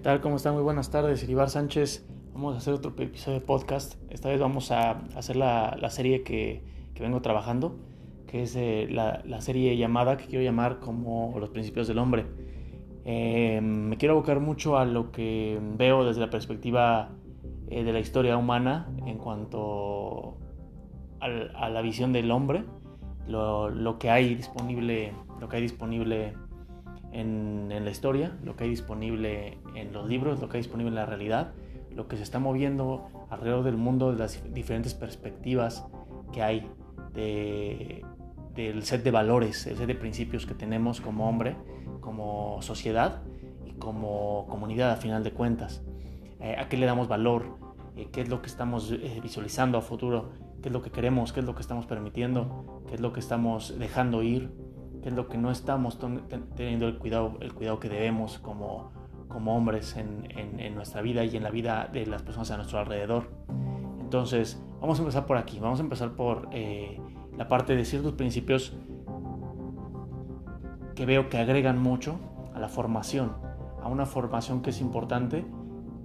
tal? ¿Cómo están? Muy buenas tardes. Iribar Sánchez. Vamos a hacer otro episodio de podcast. Esta vez vamos a hacer la, serie que, vengo trabajando, que es eh, la, serie llamada, que quiero llamar como Los Principios del Hombre. Eh, me quiero abocar mucho a lo que veo desde la perspectiva eh, de la historia humana en cuanto a la visión del hombre, lo, lo, que hay disponible, lo que hay disponible en, la historia, lo que hay disponible en los libros, lo que hay disponible en la realidad, lo que se está moviendo alrededor del mundo, de las diferentes perspectivas que hay del set de valores, el set de principios que tenemos como hombre, como sociedad y como comunidad a final de cuentas. Eh, ¿A qué le damos valor? Eh, ¿Qué es lo que estamos eh, visualizando a futuro? ¿Qué es lo que queremos? ¿Qué es lo que estamos permitiendo? ¿Qué es lo que estamos dejando ir? Qué es lo que no estamos teniendo el cuidado, el cuidado que debemos como, como hombres en, en, nuestra vida y en la vida de las personas a nuestro alrededor. Entonces, vamos a empezar por aquí, vamos a empezar por eh, la parte de ciertos principios que veo que agregan mucho a la formación, a una formación que es importante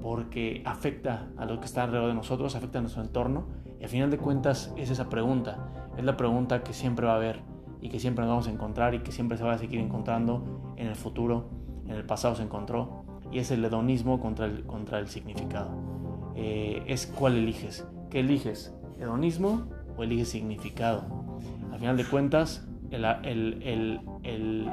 porque afecta a lo que está alrededor de nosotros, afecta a nuestro entorno. Y al final de cuentas es esa pregunta, es la pregunta que siempre va a haber y que siempre nos vamos a encontrar y que siempre se va a seguir encontrando en el futuro, en el pasado se encontró, y es el hedonismo contra el, contra el significado. Eh, es cuál eliges. ¿Qué eliges? ¿Hedonismo o eliges significado? Al final de cuentas, el, el, el,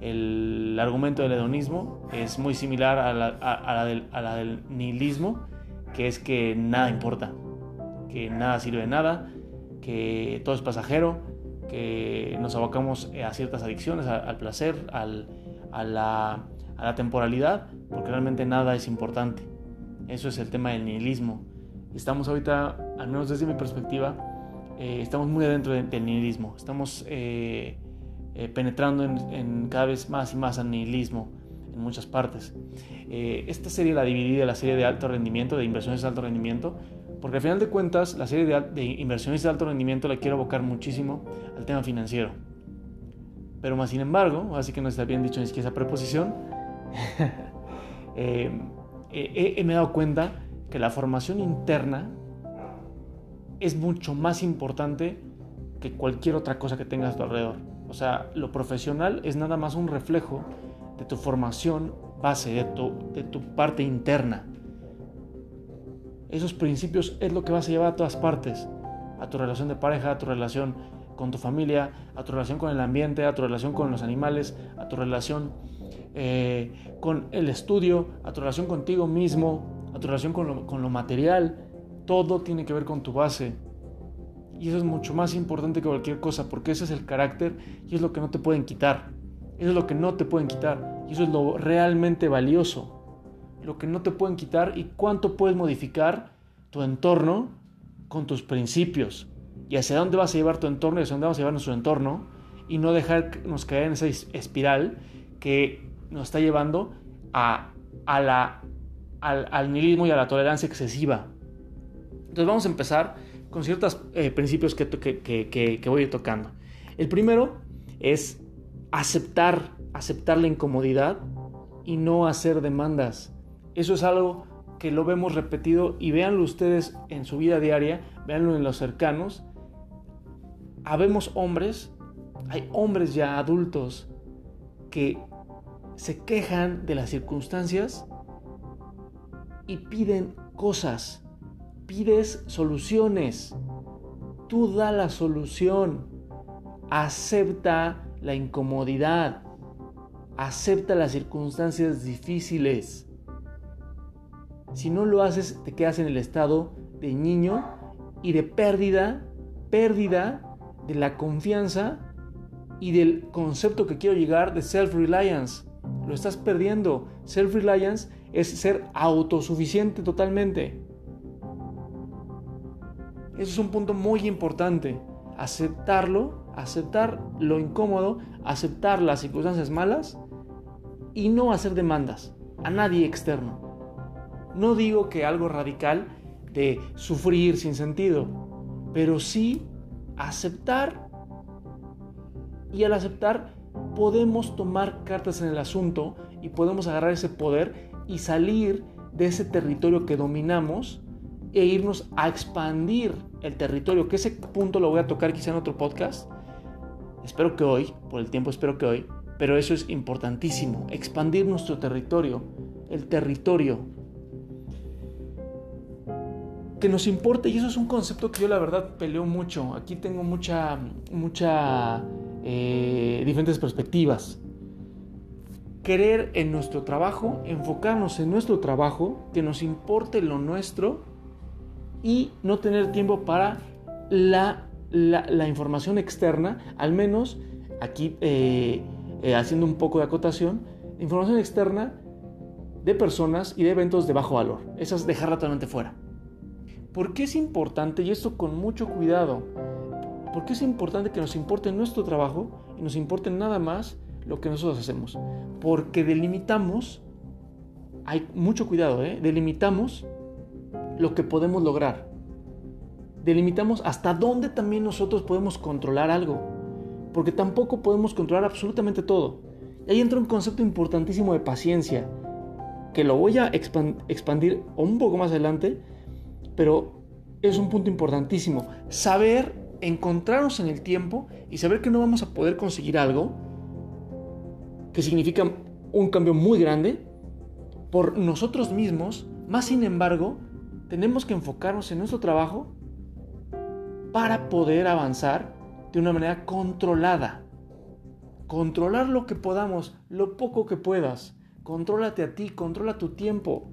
el argumento del hedonismo es muy similar a la, a, la del, a la, del, nihilismo, que es que nada importa, que nada sirve de nada, que todo es pasajero, que nos abocamos eh, a ciertas adicciones, al placer, al, a, la, a, la, temporalidad, porque realmente nada es importante. Eso es el tema del nihilismo. Estamos ahorita, al menos desde mi perspectiva, eh, estamos muy adentro del nihilismo. Estamos eh, penetrando en, en, cada vez más y más al nihilismo en muchas partes. esta serie la dividí de la serie de alto rendimiento, de inversiones de alto rendimiento, porque al final de cuentas, la serie de, inversiones de alto rendimiento la quiero abocar muchísimo al tema financiero. Pero más sin embargo, así que no está bien dicho ni siquiera esa preposición, eh, me he dado cuenta que la formación interna es mucho más importante que cualquier otra cosa que tengas a tu alrededor. O sea, lo profesional es nada más un reflejo de tu formación base, de tu, de tu parte interna. Esos principios es lo que vas a llevar a todas partes, a tu relación de pareja, a tu relación con tu familia, a tu relación con el ambiente, a tu relación con los animales, a tu relación eh, con el estudio, a tu relación contigo mismo, a tu relación con lo, con lo material. Todo tiene que ver con tu base. Y eso es mucho más importante que cualquier cosa, porque ese es el carácter y es lo que no te pueden quitar. Eso es lo que no te pueden quitar. Y eso es lo realmente valioso lo que no te pueden quitar y cuánto puedes modificar tu entorno con tus principios y hacia dónde vas a llevar tu entorno y hacia dónde vamos a llevar nuestro entorno y no dejarnos caer en esa espiral que nos está llevando a, la, al, nihilismo y a la tolerancia excesiva. Entonces vamos a empezar con ciertos eh, principios que, que, que voy a ir tocando. El primero es aceptar, aceptar la incomodidad y no hacer demandas. Eso es algo que lo vemos repetido y véanlo ustedes en su vida diaria, véanlo en los cercanos. Habemos hombres, hay hombres ya adultos que se quejan de las circunstancias y piden cosas, pides soluciones. Tú da la solución, acepta la incomodidad, acepta las circunstancias difíciles. Si no lo haces, te quedas en el estado de niño y de pérdida, pérdida de la confianza y del concepto que quiero llegar de self-reliance. Lo estás perdiendo. Self-reliance es ser autosuficiente totalmente. Eso es un punto muy importante. Aceptarlo, aceptar lo incómodo, aceptar las circunstancias malas y no hacer demandas a nadie externo. No digo que algo radical de sufrir sin sentido, pero sí aceptar. Y al aceptar podemos tomar cartas en el asunto y podemos agarrar ese poder y salir de ese territorio que dominamos e irnos a expandir el territorio, que ese punto lo voy a tocar quizá en otro podcast. Espero que hoy, por el tiempo espero que hoy, pero eso es importantísimo, expandir nuestro territorio, el territorio que nos importe y eso es un concepto que yo la verdad peleo mucho. Aquí tengo mucha, mucha eh, diferentes perspectivas. Querer en nuestro trabajo, enfocarnos en nuestro trabajo, que nos importe lo nuestro y no tener tiempo para la, la, información externa, al menos aquí eh, eh, haciendo un poco de acotación, información externa de personas y de eventos de bajo valor. Esas dejarla totalmente fuera. ¿Por qué es importante, y esto con mucho cuidado, por qué es importante que nos importe nuestro trabajo y nos importe nada más lo que nosotros hacemos? Porque delimitamos, hay mucho cuidado, ¿eh? delimitamos lo que podemos lograr. Delimitamos hasta dónde también nosotros podemos controlar algo. Porque tampoco podemos controlar absolutamente todo. Y ahí entra un concepto importantísimo de paciencia, que lo voy a expandir un poco más adelante, pero es un punto importantísimo. Saber encontrarnos en el tiempo y saber que no vamos a poder conseguir algo que significa un cambio muy grande por nosotros mismos, más sin embargo, tenemos que enfocarnos en nuestro trabajo para poder avanzar de una manera controlada. Controlar lo que podamos, lo poco que puedas. Contrólate a ti, controla tu tiempo.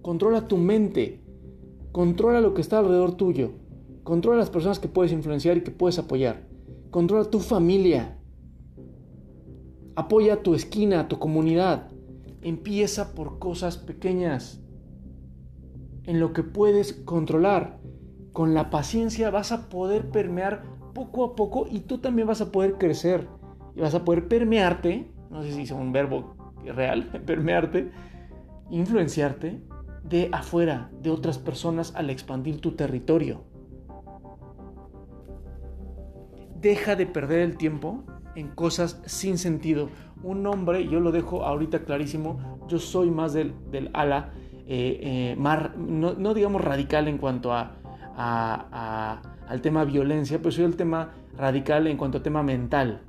Controla tu mente. Controla lo que está alrededor tuyo. Controla las personas que puedes influenciar y que puedes apoyar. Controla tu familia. Apoya tu esquina, tu comunidad. Empieza por cosas pequeñas. En lo que puedes controlar. Con la paciencia vas a poder permear poco a poco y tú también vas a poder crecer. Y vas a poder permearte. No sé si es un verbo real, permearte. Influenciarte de afuera, de otras personas al expandir tu territorio. Deja de perder el tiempo en cosas sin sentido. Un hombre, yo lo dejo ahorita clarísimo, yo soy más del, ala, eh, eh, no, digamos radical en cuanto a, al tema violencia, pero soy el tema radical en cuanto a tema mental.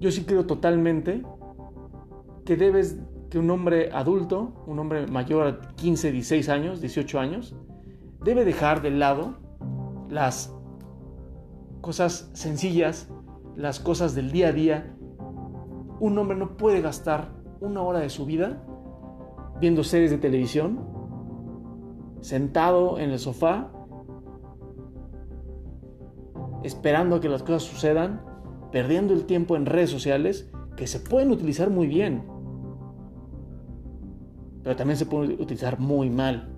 Yo sí creo totalmente que debes que un hombre adulto, un hombre mayor a 15, 16 años, 18 años, debe dejar de lado las cosas sencillas, las cosas del día a día. Un hombre no puede gastar una hora de su vida viendo series de televisión, sentado en el sofá, esperando a que las cosas sucedan, perdiendo el tiempo en redes sociales que se pueden utilizar muy bien pero también se puede utilizar muy mal.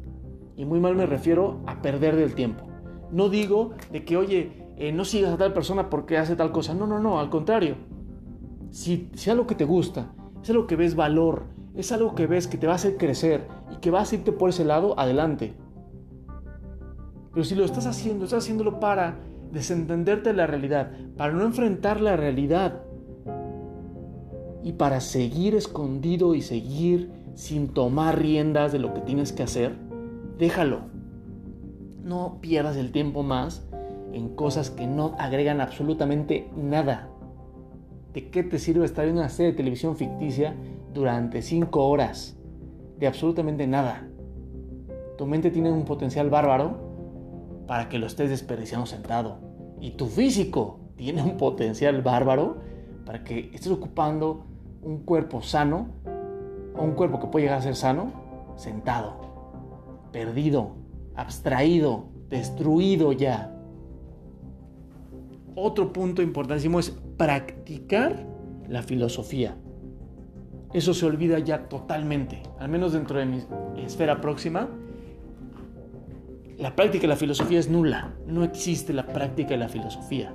Y muy mal me refiero a perder del tiempo. No digo de que, oye, eh, no sigas a tal persona porque hace tal cosa. No, no, no, al contrario. Si, si algo que te gusta, es algo que ves valor, es algo que ves que te va a hacer crecer y que vas a irte por ese lado, adelante. Pero si lo estás haciendo, estás haciéndolo para desentenderte de la realidad, para no enfrentar la realidad y para seguir escondido y seguir sin tomar riendas de lo que tienes que hacer, déjalo. No pierdas el tiempo más en cosas que no agregan absolutamente nada. ¿De qué te sirve estar en una serie de televisión ficticia durante 5 horas? De absolutamente nada. Tu mente tiene un potencial bárbaro para que lo estés desperdiciando sentado. Y tu físico tiene un potencial bárbaro para que estés ocupando un cuerpo sano un cuerpo que puede llegar a ser sano sentado, perdido, abstraído, destruido ya. Otro punto importantísimo es practicar la filosofía. Eso se olvida ya totalmente, al menos dentro de mi esfera próxima. La práctica de la filosofía es nula, no existe la práctica de la filosofía.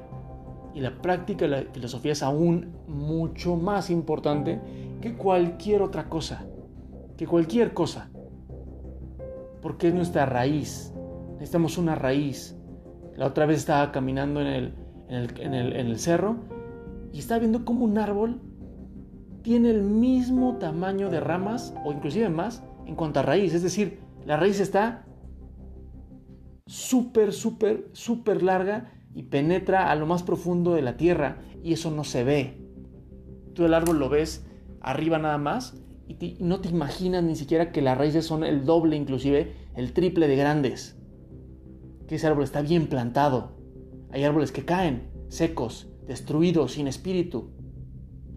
Y la práctica de la filosofía es aún mucho más importante que cualquier otra cosa, que cualquier cosa, porque es nuestra raíz, necesitamos una raíz. La otra vez estaba caminando en el, en el, cerro y estaba viendo como un árbol tiene el mismo tamaño de ramas o inclusive más en cuanto a raíz. Es decir, la raíz está súper, súper, súper larga y penetra a lo más profundo de la tierra y eso no se ve. Tú el árbol lo ves arriba nada más y, no te imaginas ni siquiera que las raíces son el doble, inclusive el triple de grandes. Que ese árbol está bien plantado. Hay árboles que caen, secos, destruidos, sin espíritu.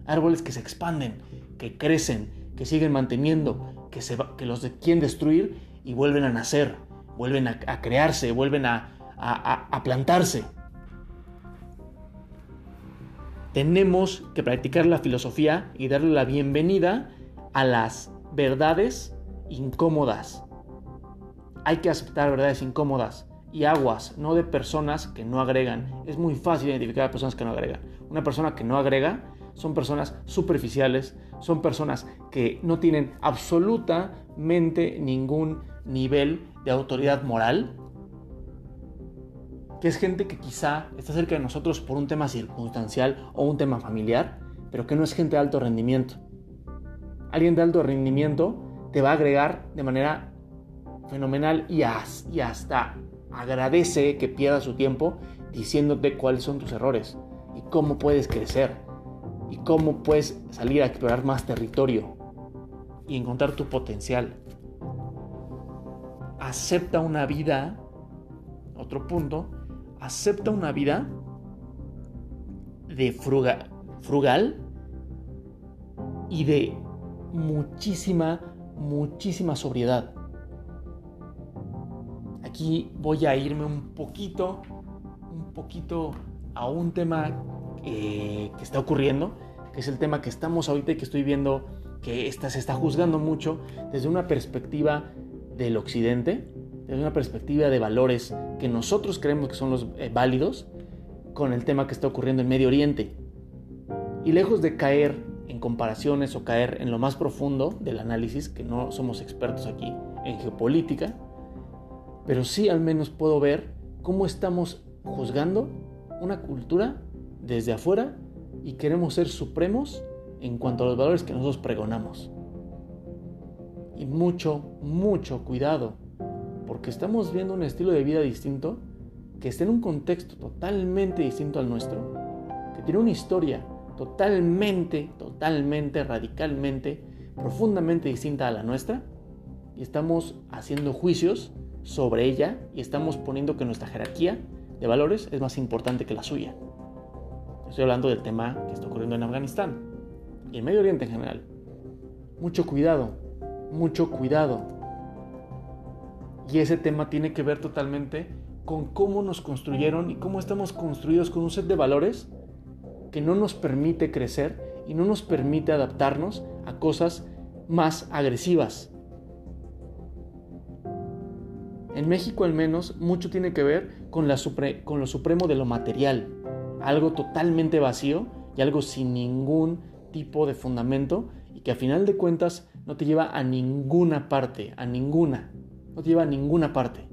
Árboles que se expanden, que crecen, que siguen manteniendo, que, se, que los quieren destruir y vuelven a nacer, vuelven a, crearse, vuelven a plantarse. Tenemos que practicar la filosofía y darle la bienvenida a las verdades incómodas. Hay que aceptar verdades incómodas y aguas, no de personas que no agregan. Es muy fácil identificar a personas que no agregan. Una persona que no agrega son personas superficiales, son personas que no tienen absolutamente ningún nivel de autoridad moral, que es gente que quizá está cerca de nosotros por un tema circunstancial o un tema familiar, pero que no es gente de alto rendimiento. Alguien de alto rendimiento te va a agregar de manera fenomenal y, y hasta agradece que pierda su tiempo diciéndote cuáles son tus errores y cómo puedes crecer y cómo puedes salir a explorar más territorio y encontrar tu potencial. Acepta una vida, otro punto, acepta una vida de frugal y de muchísima, muchísima sobriedad. Aquí voy a irme un poquito, un poquito a un tema eh, que está ocurriendo, que es el tema que estamos ahorita y que estoy viendo que se está juzgando mucho desde una perspectiva del occidente, desde una perspectiva de valores que nosotros creemos que son los eh, válidos, con el tema que está ocurriendo en Medio Oriente. Y lejos de caer en comparaciones o caer en lo más profundo del análisis, que no somos expertos aquí en geopolítica, pero sí al menos puedo ver cómo estamos juzgando una cultura desde afuera y queremos ser supremos en cuanto a los valores que nosotros pregonamos. Y mucho, mucho cuidado, porque estamos viendo un estilo de vida distinto que está en un contexto totalmente distinto al nuestro, que tiene una historia totalmente, totalmente, radicalmente, profundamente distinta a la nuestra, y estamos haciendo juicios sobre ella y estamos poniendo que nuestra jerarquía de valores es más importante que la suya. Estoy hablando del tema que está ocurriendo en Afganistán y en Medio Oriente en general. Mucho cuidado, mucho cuidado. Y ese tema tiene que ver totalmente con cómo nos construyeron y cómo estamos construidos con un set de valores que no nos permite crecer y no nos permite adaptarnos a cosas más agresivas, en México al menos mucho tiene que ver con, lo supremo de lo material, algo totalmente vacío y algo sin ningún tipo de fundamento y que a final de cuentas no te lleva a ninguna parte, a ninguna, no te lleva a ninguna parte.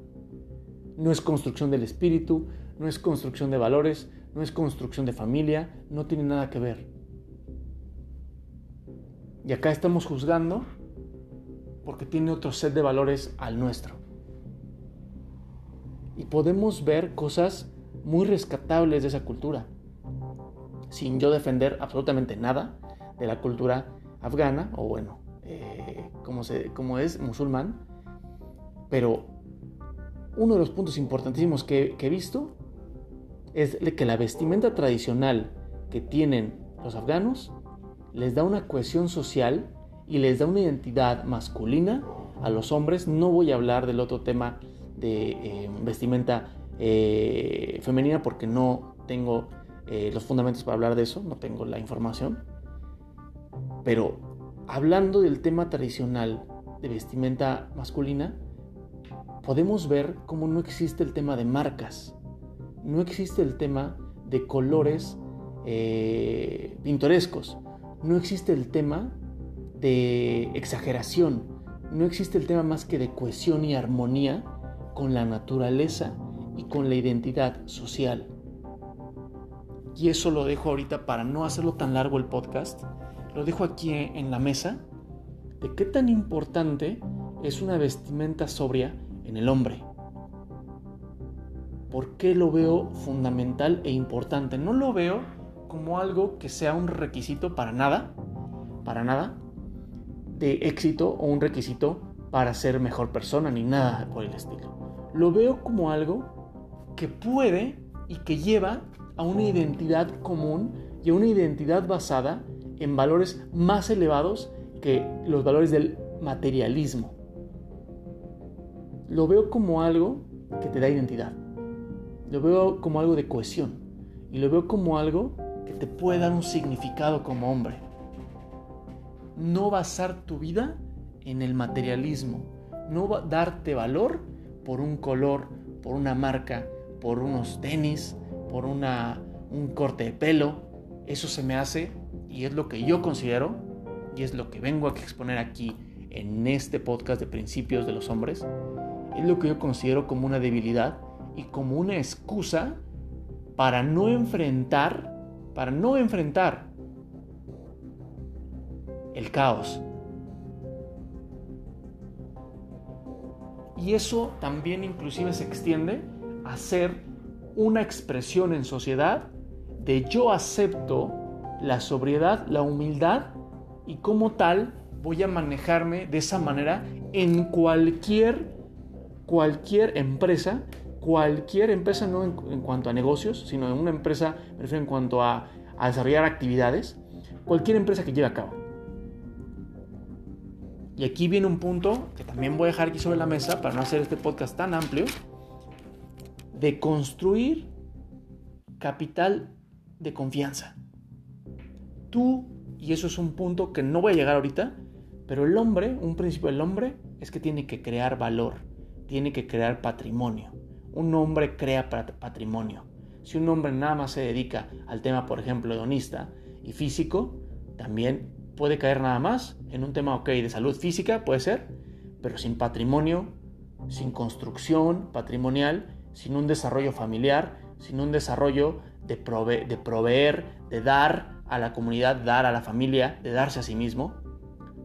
No es construcción del espíritu, no es construcción de valores, no es construcción de familia, no tiene nada que ver. Y acá estamos juzgando porque tiene otro set de valores al nuestro y podemos ver cosas muy rescatables de esa cultura, sin yo defender absolutamente nada de la cultura afgana, o bueno, eh, como, se, como es musulmán, pero uno de los puntos importantísimos que, he visto es que la vestimenta tradicional que tienen los afganos les da una cohesión social y les da una identidad masculina a los hombres. No voy a hablar del otro tema de eh, vestimenta eh, femenina porque no tengo eh, los fundamentos para hablar de eso, no tengo la información. Pero hablando del tema tradicional de vestimenta masculina, podemos ver cómo no existe el tema de marcas, no existe el tema de colores pintorescos, no existe el tema de exageración, no existe el tema más que de cohesión y armonía con la naturaleza y con la identidad social. y eso lo dejo ahorita para no hacerlo tan largo el podcast, lo dejo aquí en la mesa, de qué tan importante es una vestimenta sobria en el hombre. ¿Por qué lo veo fundamental e importante? No lo veo como algo que sea un requisito para nada, para nada, de éxito o un requisito para ser mejor persona, ni nada por el estilo. Lo veo como algo que puede y que lleva a una identidad común y a una identidad basada en valores más elevados que los valores del materialismo. Lo veo como algo que te da identidad. Lo veo como algo de cohesión. Y lo veo como algo que te puede dar un significado como hombre. No basar tu vida en el materialismo. No darte valor por un color, por una marca, por unos tenis, por una, un corte de pelo. Eso se me hace y es lo que yo considero y es lo que vengo a exponer aquí en este podcast de principios de los hombres. Es lo que yo considero como una debilidad y como una excusa para no enfrentar, para no enfrentar el caos. Y eso también inclusive se extiende a ser una expresión en sociedad de yo acepto la sobriedad, la humildad y como tal voy a manejarme de esa manera en cualquier cualquier empresa, cualquier empresa no en, cuanto a negocios, sino en una empresa, me refiero en cuanto a, a desarrollar actividades, cualquier empresa que lleve a cabo. Y aquí viene un punto que también voy a dejar aquí sobre la mesa para no hacer este podcast tan amplio, de construir capital de confianza. Tú, y eso es un punto que no voy a llegar ahorita, pero el hombre, un principio del hombre, es que tiene que crear valor, tiene que crear patrimonio. Un hombre crea patrimonio. Si un hombre nada más se dedica al tema, por ejemplo, hedonista y físico, también puede caer nada más en un tema, ok, de salud física, puede ser, pero sin patrimonio, sin construcción patrimonial, sin un desarrollo familiar, sin un desarrollo de, de proveer, de dar a la comunidad, dar a la familia, de darse a sí mismo,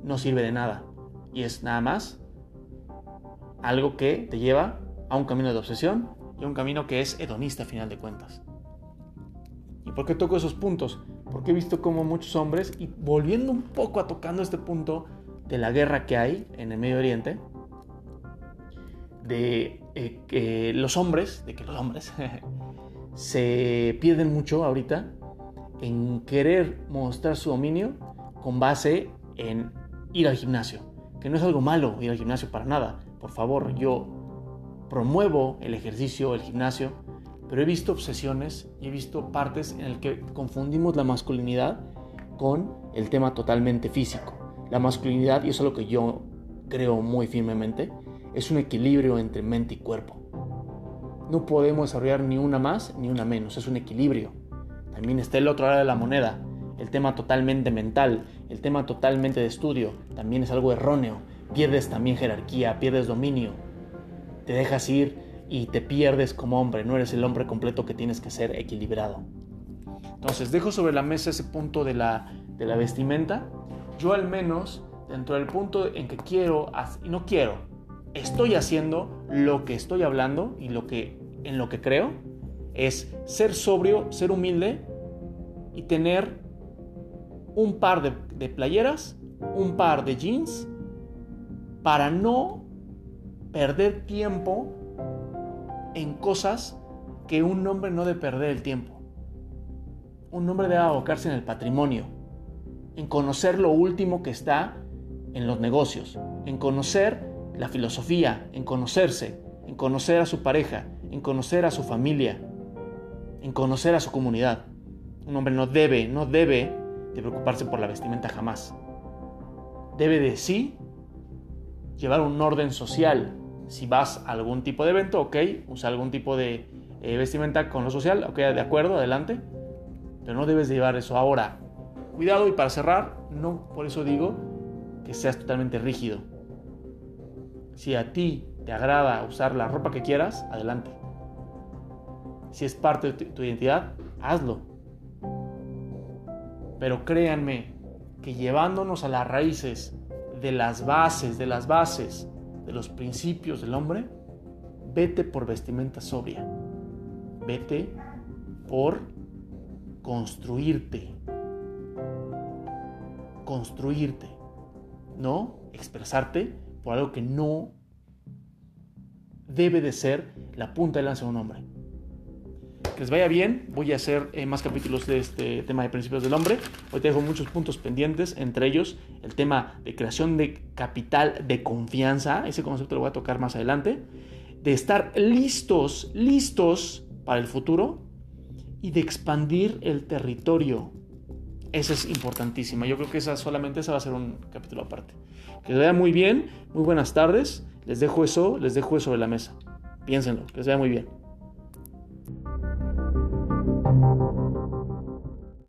no sirve de nada. Y es nada más algo que te lleva a un camino de obsesión y a un camino que es hedonista a final de cuentas. ¿Y por qué toco esos puntos? Porque he visto como muchos hombres, y volviendo un poco a tocando este punto de la guerra que hay en el Medio Oriente, de eh, que los hombres, de que los hombres se pierden mucho ahorita en querer mostrar su dominio con base en ir al gimnasio. Que no es algo malo ir al gimnasio para nada. Por favor, yo promuevo el ejercicio, el gimnasio, pero he visto obsesiones y he visto partes en las que confundimos la masculinidad con el tema totalmente físico. La masculinidad, y eso es lo que yo creo muy firmemente, es un equilibrio entre mente y cuerpo. No podemos desarrollar ni una más ni una menos, es un equilibrio. También está el otro lado de la moneda, el tema totalmente mental, el tema totalmente de estudio, también es algo erróneo. Pierdes también jerarquía, pierdes dominio, te dejas ir y te pierdes como hombre, no eres el hombre completo que tienes que ser equilibrado. Entonces, dejo sobre la mesa ese punto de la, de la vestimenta. Yo al menos, dentro del punto en que quiero, y no quiero, estoy haciendo lo que estoy hablando y lo que en lo que creo es ser sobrio, ser humilde y tener un par de, de playeras, un par de jeans para no perder tiempo en cosas que un hombre no debe perder el tiempo. Un hombre debe abocarse en el patrimonio, en conocer lo último que está en los negocios, en conocer la filosofía, en conocerse, en conocer a su pareja, en conocer a su familia, en conocer a su comunidad. Un hombre no debe, no debe de preocuparse por la vestimenta jamás. Debe de sí llevar un orden social. Si vas a algún tipo de evento, ok, usa algún tipo de eh, vestimenta con lo social, ok, de acuerdo, adelante. Pero no debes de llevar eso ahora. Cuidado y para cerrar, no por eso digo que seas totalmente rígido si a ti te agrada usar la ropa que quieras, adelante. Si es parte de tu, identidad, hazlo. Pero créanme que llevándonos a las raíces de las bases, de las bases, de los principios del hombre, vete por vestimenta sobria. Vete por construirte. Construirte. No expresarte por algo que no debe de ser la punta de lanza de un hombre. Que les vaya bien, voy a hacer eh, más capítulos de este tema de principios del hombre. Hoy te dejo muchos puntos pendientes, entre ellos el tema de creación de capital de confianza, ese concepto lo voy a tocar más adelante, de estar listos, listos para el futuro y de expandir el territorio. Esa es importantísima. Yo creo que esa solamente esa va a ser un capítulo aparte. Que les vaya muy bien, muy buenas tardes. Les dejo eso, les dejo eso sobre la mesa. Piénsenlo, que les vaya muy bien.